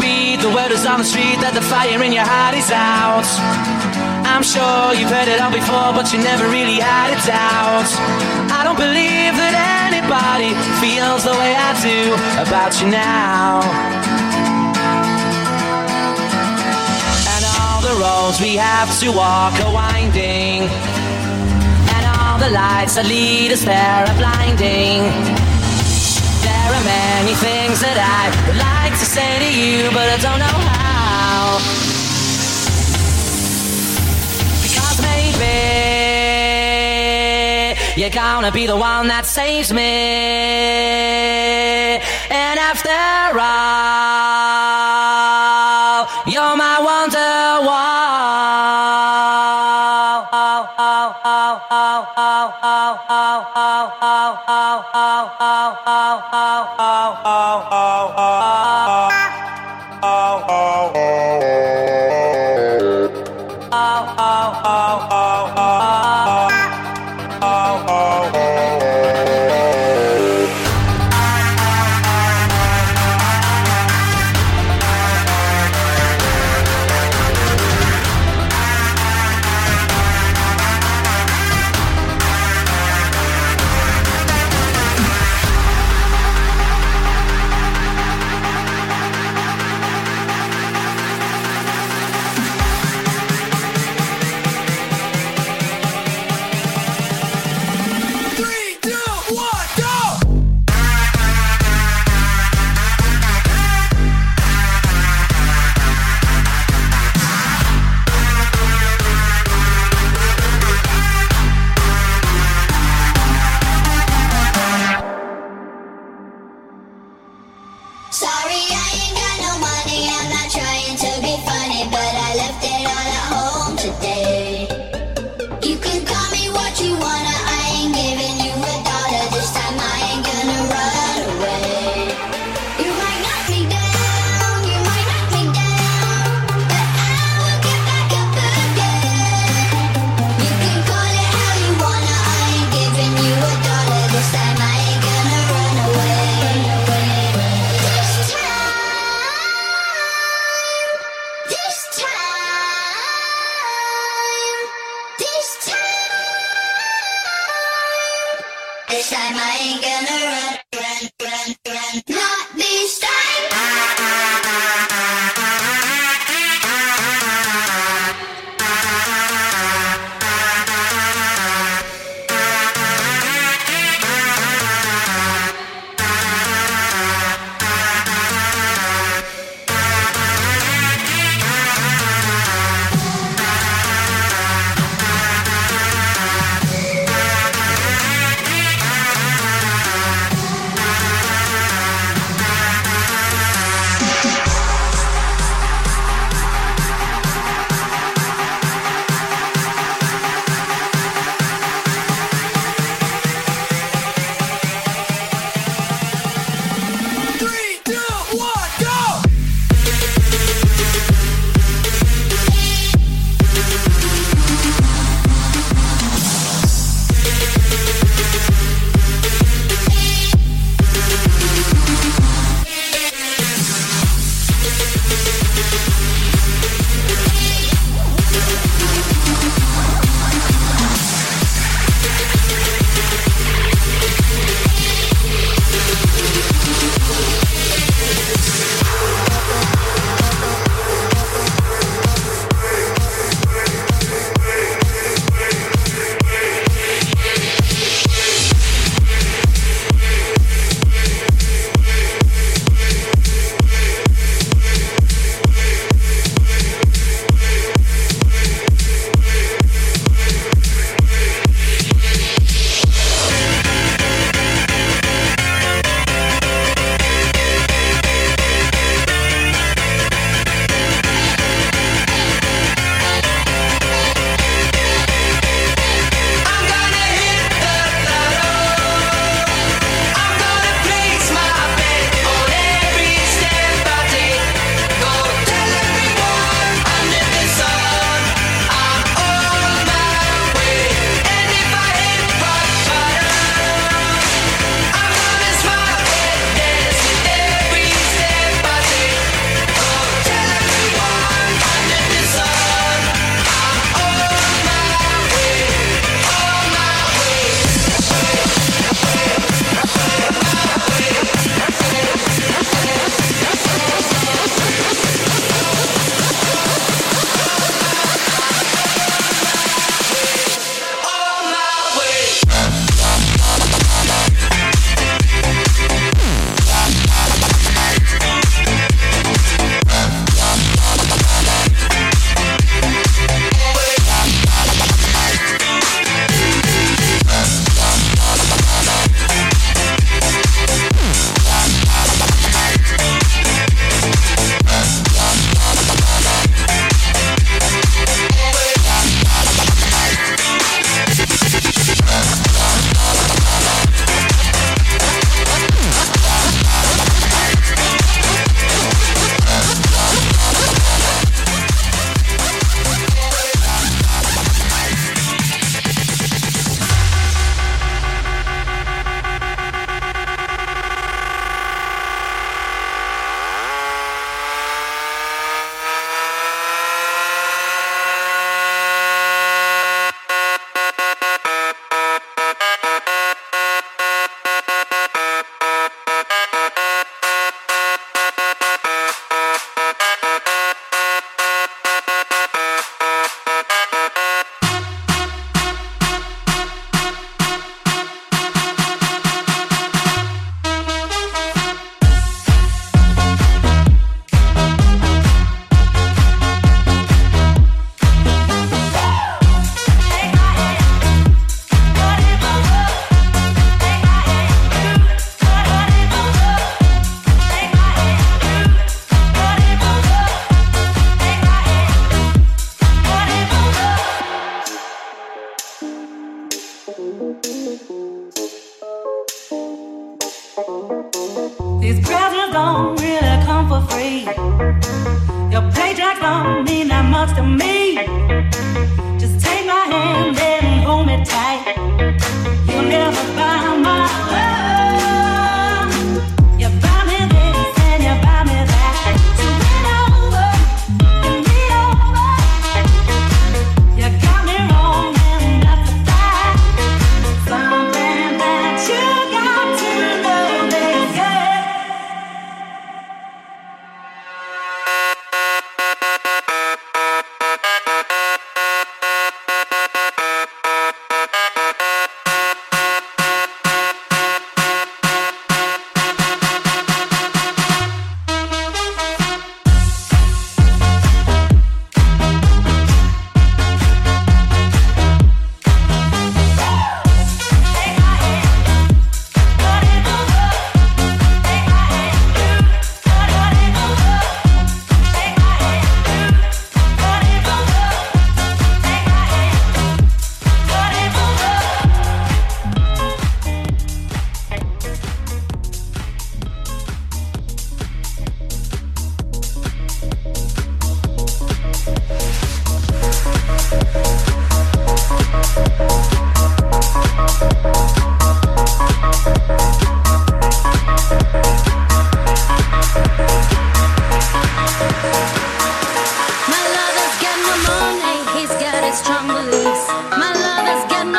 beat, the word is on the street that the fire in your heart is out. I'm sure you've heard it all before, but you never really had a doubt. I don't believe that anybody feels the way I do about you now. And all the roads we have to walk are winding, and all the lights that lead us there are blinding. There are many things that I would like to say to you, but I don't know how. Because maybe you're gonna be the one that saves me. And after all. oh, oh.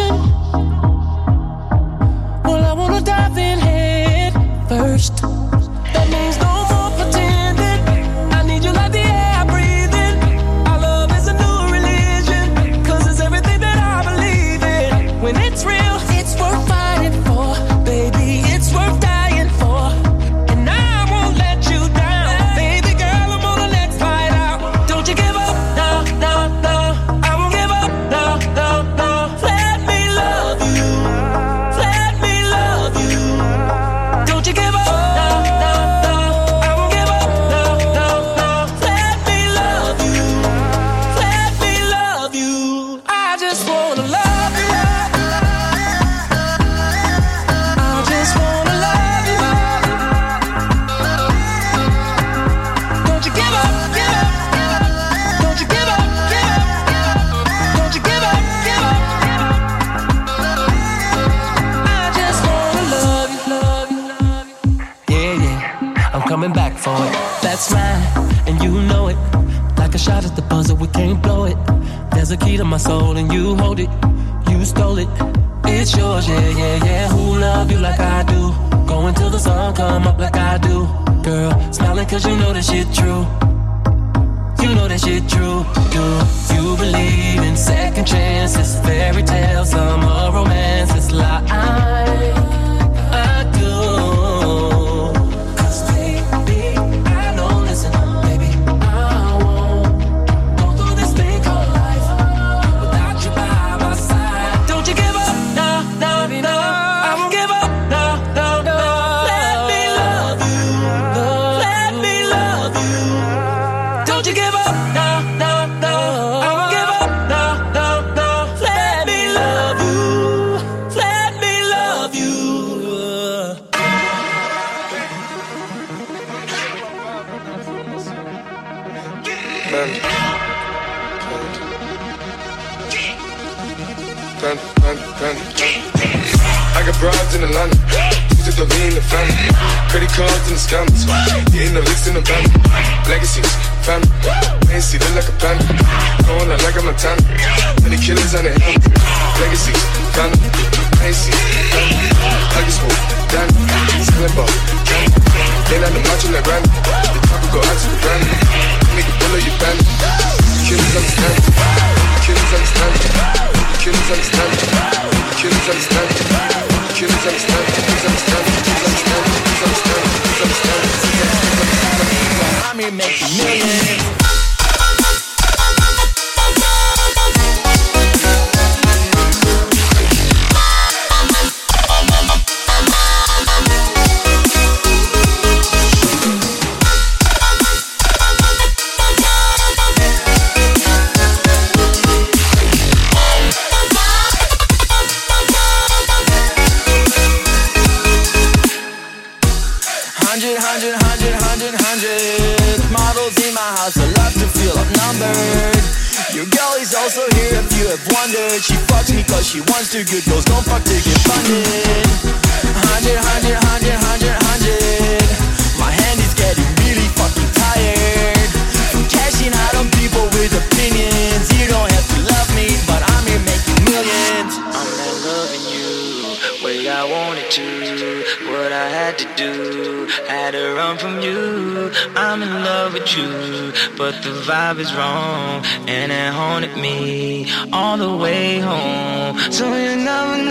ocean coming back for it. That's mine, and you know it. Like a shot at the buzzer, we can't blow it. There's a key to my soul, and you hold it. You stole it. It's yours, yeah, yeah, yeah. Who love you like I do? Going till the sun come up like I do. Girl, smiling cause you know that shit true. You know that shit true. Do you believe in second chances, fairy tales, summer romances, lies? cards in the land. Used to be in the fam. Credit cards and the scams. Getting the licks in the van. Legacies, fam. Ain't see look like a pan. Going like I'm a tan. Many killers on the hand. Legacies, fam. Ain't see, fam. Huggies, move, Dan. Selling ball, gang. Ain't the match in the grand. The top go out to the brand. Nigga, bullet your band. Killers on the stand. Killers on the stand. Killers on the stand. Killers on the stand. I'm making millions. Do good vibe is wrong, and it haunted me all the way home. So you never know,